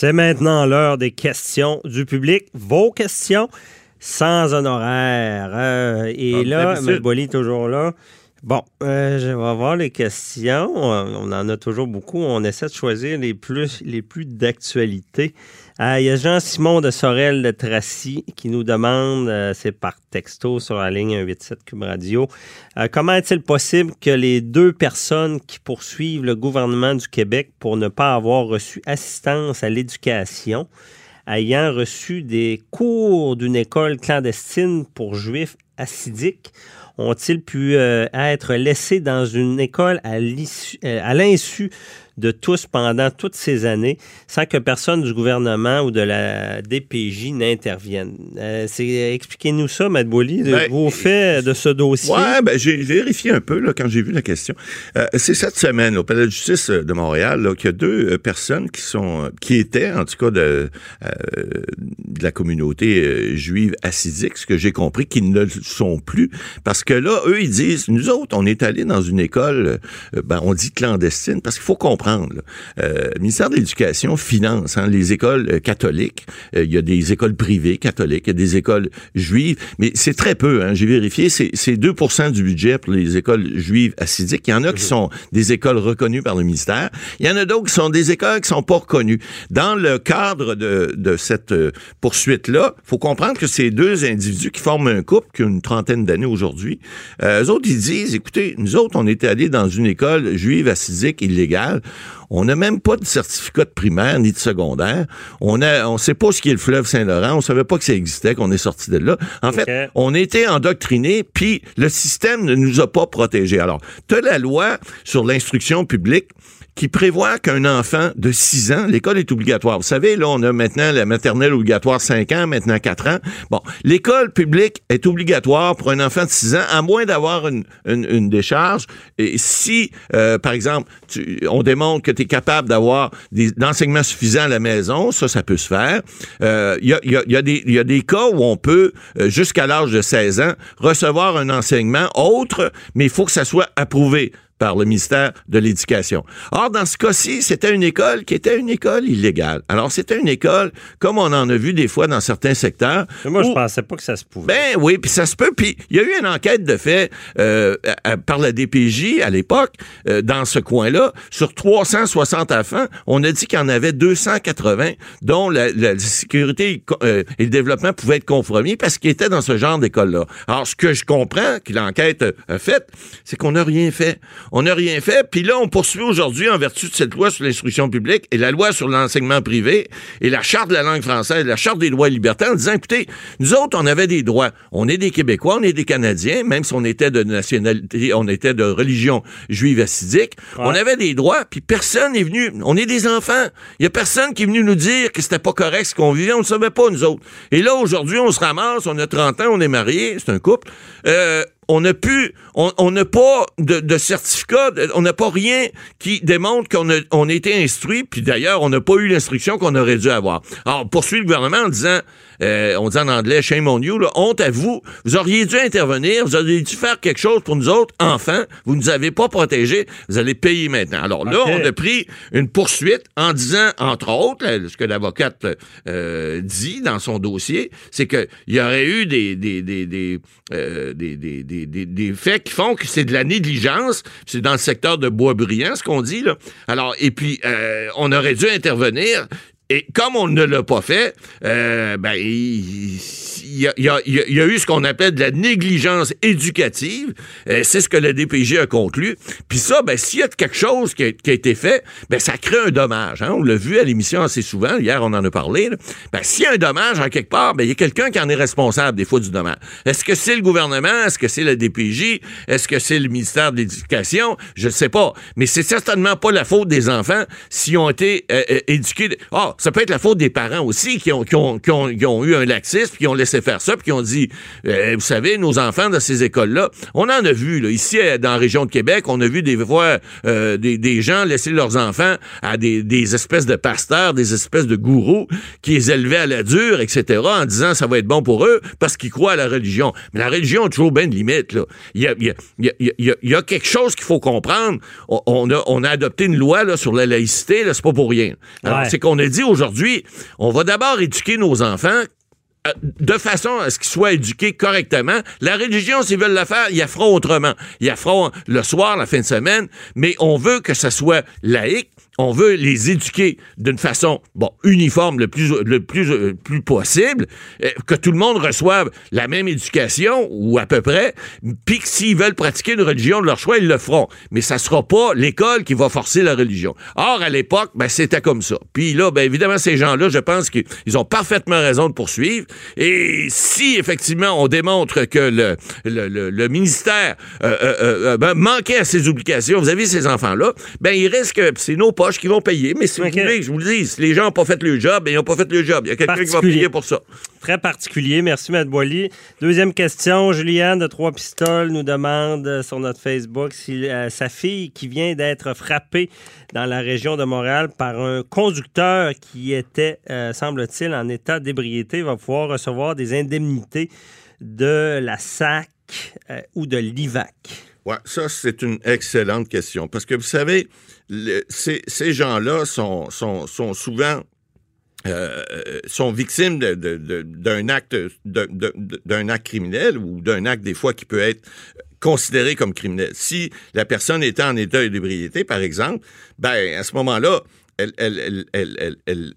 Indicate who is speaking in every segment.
Speaker 1: C'est maintenant l'heure des questions du public. Vos questions sans honoraires. Euh, et
Speaker 2: Comme
Speaker 1: là,
Speaker 2: d'habitude.
Speaker 1: M. Bolly est toujours là. Bon, euh, je vais voir les questions. On en a toujours beaucoup. On essaie de choisir les plus, les plus d'actualité. Euh, Il y a Jean-Simon de Sorel de Tracy qui nous demande, euh, c'est par texto sur la ligne 187 Cube Radio, comment est-il possible que les deux personnes qui poursuivent le gouvernement du Québec pour ne pas avoir reçu assistance à l'éducation, ayant reçu des cours d'une école clandestine pour juifs assidiques, ont-ils pu euh, être laissés dans une école à euh, à l'insu de tous pendant toutes ces années sans que personne du gouvernement ou de la DPJ n'intervienne? Euh, Expliquez-nous ça, Matt Boily, de
Speaker 2: Ben,
Speaker 1: vos faits de ce dossier.
Speaker 2: Ouais, ben, j'ai vérifié un peu là, quand j'ai vu la question. Euh, c'est cette semaine au Palais de justice de Montréal qu'il y a deux personnes qui sont qui étaient en tout cas de, euh, de la communauté juive assidique, ce que j'ai compris qu'ils ne le sont plus parce que là eux ils disent nous autres on est allés dans une école euh, ben on dit clandestine parce qu'il faut comprendre là, euh, le ministère de l'Éducation finance hein, les écoles euh, catholiques, Euh, il y a des écoles privées catholiques, il y a des écoles juives, mais c'est très peu hein, j'ai vérifié c'est c'est 2 du budget pour les écoles juives assidiques, il y en a qui sont des écoles reconnues par le ministère, il y en a d'autres qui sont des écoles qui sont pas reconnues. Dans le cadre de, de cette poursuite-là, faut comprendre que ces deux individus qui forment un couple qui a une trentaine d'années aujourd'hui, euh, eux autres, ils disent, écoutez, nous autres, on était allés dans une école juive assidique illégale. On n'a même pas de certificat de primaire ni de secondaire. On a, on sait pas ce qu'est le fleuve Saint-Laurent. On savait pas que ça existait, qu'on est sorti de là. En fait, on était endoctrinés, puis le système ne nous a pas protégés. Alors, tu as la loi sur l'instruction publique qui prévoit qu'un enfant de 6 ans, l'école est obligatoire. Vous savez, là, on a maintenant la maternelle obligatoire 5 ans, maintenant 4 ans. Bon, l'école publique est obligatoire pour un enfant de 6 ans, à moins d'avoir une, une, une décharge. Et si, euh, par exemple, tu- on démontre que tu es capable d'avoir des d'enseignements suffisants à la maison, ça, ça peut se faire. Euh, Il y, a, il y a- il y a des- y a des cas où on peut, euh, jusqu'à l'âge de 16 ans, recevoir un enseignement autre, mais il faut que ça soit approuvé par le ministère de l'Éducation. Or, dans ce cas-ci, c'était une école qui était une école illégale. Alors, c'était une école, comme on en a vu des fois dans certains secteurs.
Speaker 1: Mais moi, je
Speaker 2: où-
Speaker 1: pensais pas que ça se pouvait.
Speaker 2: ben oui, puis ça se peut. Puis il y a eu une enquête de fait euh, à- à- par la DPJ à l'époque euh, dans ce coin-là sur 360 enfants. On a dit qu'il y en avait 280 dont la, la sécurité euh, et le développement pouvaient être compromis parce qu'ils étaient dans ce genre d'école-là. Alors ce que je comprends que l'enquête a fait, c'est qu'on n'a rien fait. On n'a rien fait. Puis là, on poursuit aujourd'hui en vertu de cette loi sur l'instruction publique et la loi sur l'enseignement privé et la charte de la langue française, la charte des droits et libertés en disant, écoutez, nous autres, on avait des droits. On est des Québécois, on est des Canadiens, même si on était de nationalité, on était de religion juive assidique. On avait des droits, puis personne n'est venu. On est des enfants. Il y a personne qui est venu nous dire que c'était pas correct ce qu'on vivait. On ne savait pas, nous autres. Et là, aujourd'hui, on se ramasse, on a 30 ans, on est mariés, c'est un couple. Euh, on n'a plus, on n'a pas de, de certificat, de- on n'a pas rien qui démontre qu'on a, on a été instruit, puis d'ailleurs, on n'a pas eu l'instruction qu'on aurait dû avoir. Alors, on poursuit le gouvernement en disant, euh, on dit en anglais, shame on you, là, honte à vous, vous auriez dû intervenir, vous auriez dû faire quelque chose pour nous autres, enfants, vous ne nous avez pas protégés, vous allez payer maintenant. Alors là, on a pris une poursuite en disant, entre autres, là, ce que l'avocate euh, dit dans son dossier, c'est qu'il y aurait eu des, des, des, des, euh, des, des, des, faits qui font que c'est de la négligence. C'est dans le secteur de Boisbriand, ce qu'on dit. Là. Alors, et puis, euh, on aurait dû intervenir. Et comme on ne l'a pas fait, euh, ben, il, il y a, y a, eu ce qu'on appelle de la négligence éducative. Euh, c'est ce que la DPG a conclu. Puis ça, ben, s'il y a quelque chose qui a, été fait, ben, ça crée un dommage. Hein. On l'a vu à l'émission assez souvent. Hier, on en a parlé. Ben, s'il y a un dommage en quelque part, ben, il y a quelqu'un qui en est responsable des fois du dommage. Est-ce que c'est le gouvernement? Est-ce que c'est la DPJ? Est-ce que c'est le ministère de l'Éducation? Je ne sais pas. Mais c'est certainement pas la faute des enfants s'ils ont été euh, euh, éduqués. Ah, ça peut être la faute des parents aussi qui ont, qui ont, qui ont, eu un laxisme, qui ont laissé faire ça, puis qui ont dit, euh, vous savez, nos enfants de ces écoles-là, on en a vu, là, ici, dans la région de Québec, on a vu des fois des, des, gens laisser leurs enfants à des, des, espèces de pasteurs, des espèces de gourous qui les élevaient à la dure, etc., en disant ça va être bon pour eux parce qu'ils croient à la religion. Mais la religion a toujours bien de limites. Là. Il, y a, il, y a, il, y a, il y a quelque chose qu'il faut comprendre. On, a, on a adopté une loi là, sur la laïcité, là, c'est pas pour rien. C'est qu'on a dit aujourd'hui, on va d'abord éduquer nos enfants euh, de façon à ce qu'ils soient éduqués correctement. La religion, s'ils veulent la faire, ils la feront autrement. Ils la feront le soir, la fin de semaine, mais on veut que ça soit laïque, on veut les éduquer d'une façon uniforme le plus euh, possible, euh, que tout le monde reçoive la même éducation ou à peu près, puis que s'ils veulent pratiquer une religion de leur choix, ils le feront. Mais ça sera pas l'école qui va forcer la religion. Or à l'époque, ben c'était comme ça. Puis là, ben évidemment ces gens-là, je pense qu'ils ont parfaitement raison de poursuivre. Et si effectivement on démontre que le ministère euh, ben, manquait à ses obligations, avez ces enfants-là, ben il risque, c'est nos poches qui vont payer. Mais si vous voulez, je vous le dis, si les gens n'ont pas fait le job, ben, ils n'ont pas fait le job. Il y a quelqu'un qui va payer pour ça.
Speaker 1: Très particulier. Merci, Matt Boily. Deuxième question. Juliane de Trois Pistoles nous demande sur notre Facebook si euh, sa fille qui vient d'être frappée dans la région de Montréal par un conducteur qui était, euh, semble-t-il, en état d'ébriété va pouvoir recevoir des indemnités de la SAC euh, ou de l'IVAC.
Speaker 2: Oui, ça, c'est une excellente question. Parce que vous savez, ces, gens-là sont, souvent euh, sont victimes d'un acte d'un acte criminel ou d'un acte des fois qui peut être considéré comme criminel. Si la personne était en état d'ébriété, par exemple, ben à ce moment-là, elle,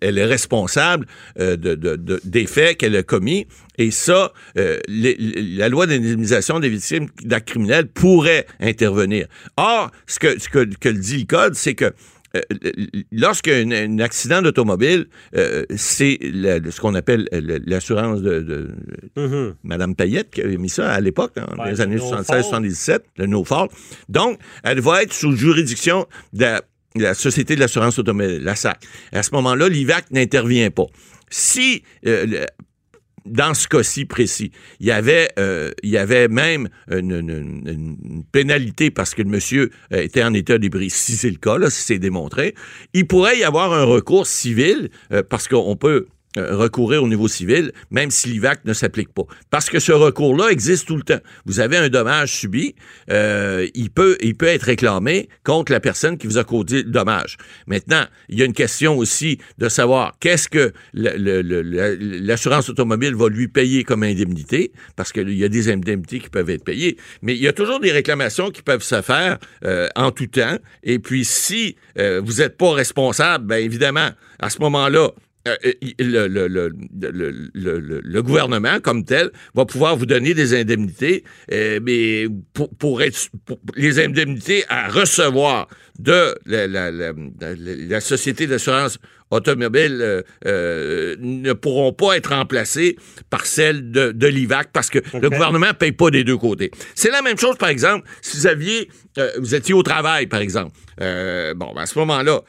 Speaker 2: elle, est responsable euh, de, des faits qu'elle a commis. Et ça, euh, la loi d'indemnisation des victimes d'actes criminels pourrait intervenir. Or, ce que, ce que, que dit le Code, c'est que euh, lorsqu'il y a un, accident d'automobile, c'est ce qu'on appelle l'assurance de, mm-hmm. Mme Payette qui avait mis ça à l'époque, hein, dans les années 76-77, le no fault. Donc, elle va être sous juridiction de la Société de l'assurance automobile, la SAC. À ce moment-là, l'IVAC n'intervient pas. Si euh, dans ce cas-ci précis, il y avait, euh, il y avait même une, pénalité parce que le monsieur euh, était en état débris. Si c'est le cas, là, si c'est démontré, il pourrait y avoir un recours civil parce qu'on peut recourir au niveau civil, même si l'IVAC ne s'applique pas. Parce que ce recours-là existe tout le temps. Vous avez un dommage subi, euh, il, peut, il peut être réclamé contre la personne qui vous a causé le dommage. Maintenant, il y a une question aussi de savoir qu'est-ce que l'assurance automobile va lui payer comme indemnité, parce qu'il y a des indemnités qui peuvent être payées, mais il y a toujours des réclamations qui peuvent se faire euh, en tout temps. Et puis, si vous n'êtes pas responsable, bien évidemment, à ce moment-là, le, gouvernement comme tel va pouvoir vous donner des indemnités, euh, mais pour, pour être les indemnités à recevoir de la, la, la, la société d'assurance automobile ne pourront pas être remplacées par celles de, de l'IVAC parce que le gouvernement ne paye pas des deux côtés. C'est la même chose, par exemple, si vous aviez, vous étiez au travail, par exemple. bon, ben, à ce moment-là,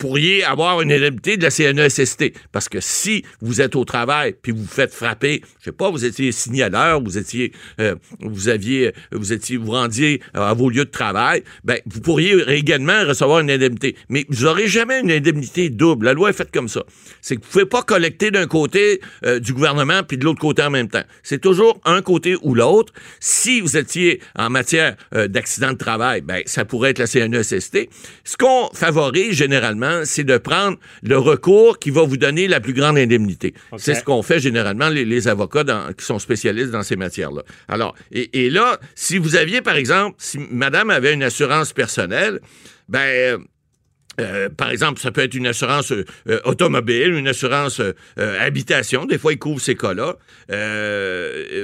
Speaker 2: pourriez avoir une indemnité de la CNESST. Parce que si vous êtes au travail puis vous vous faites frapper, je sais pas, vous étiez signaleur, vous étiez, euh, vous aviez, vous étiez, vous rendiez à vos lieux de travail, ben, vous pourriez également recevoir une indemnité. Mais vous n'aurez jamais une indemnité double. La loi est faite comme ça. C'est que vous pouvez pas collecter d'un côté euh, du gouvernement puis de l'autre côté en même temps. C'est toujours un côté ou l'autre. Si vous étiez en matière euh, d'accident de travail, ben, ça pourrait être la CNESST. Ce qu'on favorise généralement, c'est de prendre le recours qui va vous donner la plus grande indemnité. C'est ce qu'on fait généralement les, avocats qui sont spécialistes dans ces matières-là. Alors, et, là, si vous aviez, par exemple, si madame avait une assurance personnelle, ben, Euh, par exemple, ça peut être une assurance euh, euh, automobile, une assurance habitation. Des fois, ils couvrent ces cas-là.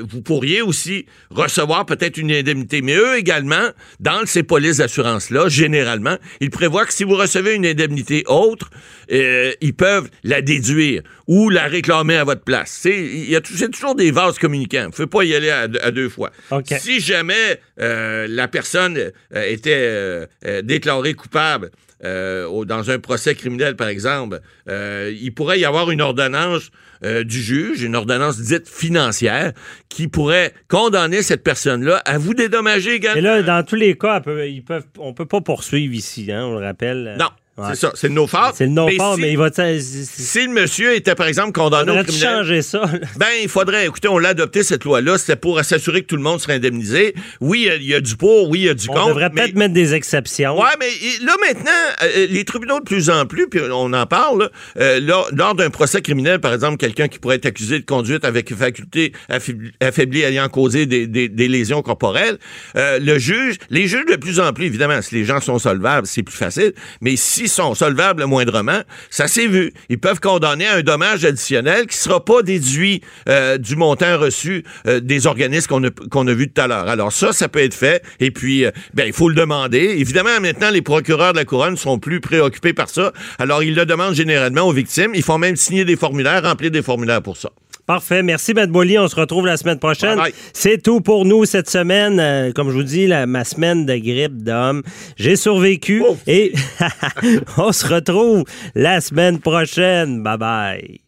Speaker 2: vous pourriez aussi recevoir peut-être une indemnité. Mais eux également, dans ces polices d'assurance-là, généralement, ils prévoient que si vous recevez une indemnité autre, ils peuvent la déduire ou la réclamer à votre place. C'est toujours des vases communicants. Vous ne pouvez pas y aller à, deux fois. Si jamais la personne était déclarée coupable euh, dans un procès criminel, par exemple, euh, il pourrait y avoir une ordonnance euh, du juge, une ordonnance dite financière, qui pourrait condamner cette personne-là à vous dédommager également.
Speaker 1: Et là, dans tous les cas, ils peuvent, on ne peut pas poursuivre ici, hein, on le rappelle.
Speaker 2: Non. C'est ça, c'est nos fautes.
Speaker 1: C'est nos fautes, mais il va.
Speaker 2: Si le monsieur était, par exemple, condamné
Speaker 1: au criminel. changer ça.
Speaker 2: Ben, il faudrait. Écoutez, on l'a adopté, cette loi-là. C'était pour s'assurer que tout le monde serait indemnisé. Oui, il y, a du pour, oui, il y a du contre.
Speaker 1: On devrait peut-être mettre des exceptions.
Speaker 2: Ouais, mais là, maintenant, euh, les tribunaux, de plus en plus, puis on en parle, euh, lors, d'un procès criminel, par exemple, quelqu'un qui pourrait être accusé de conduite avec faculté affaiblie ayant causé des, des, lésions corporelles, euh, le juge, les juges de plus en plus, évidemment, si les gens sont solvables, c'est plus facile, mais si sont solvables moindrement, ça s'est vu. Ils peuvent condamner à un dommage additionnel qui ne sera pas déduit euh, du montant reçu euh, des organismes qu'on a, qu'on a vu tout à l'heure. Alors ça, ça peut être fait. Et puis, euh, ben, il faut le demander. Évidemment, maintenant, les procureurs de la couronne sont plus préoccupés par ça. Alors, ils le demandent généralement aux victimes. Ils font même signer des formulaires, remplir des formulaires pour ça.
Speaker 1: Parfait. Merci, Matt Boily. On se retrouve la semaine prochaine. C'est tout pour nous cette semaine. Euh, comme je vous dis, ma semaine de grippe d'homme. J'ai survécu et on se retrouve la semaine prochaine. Bye bye.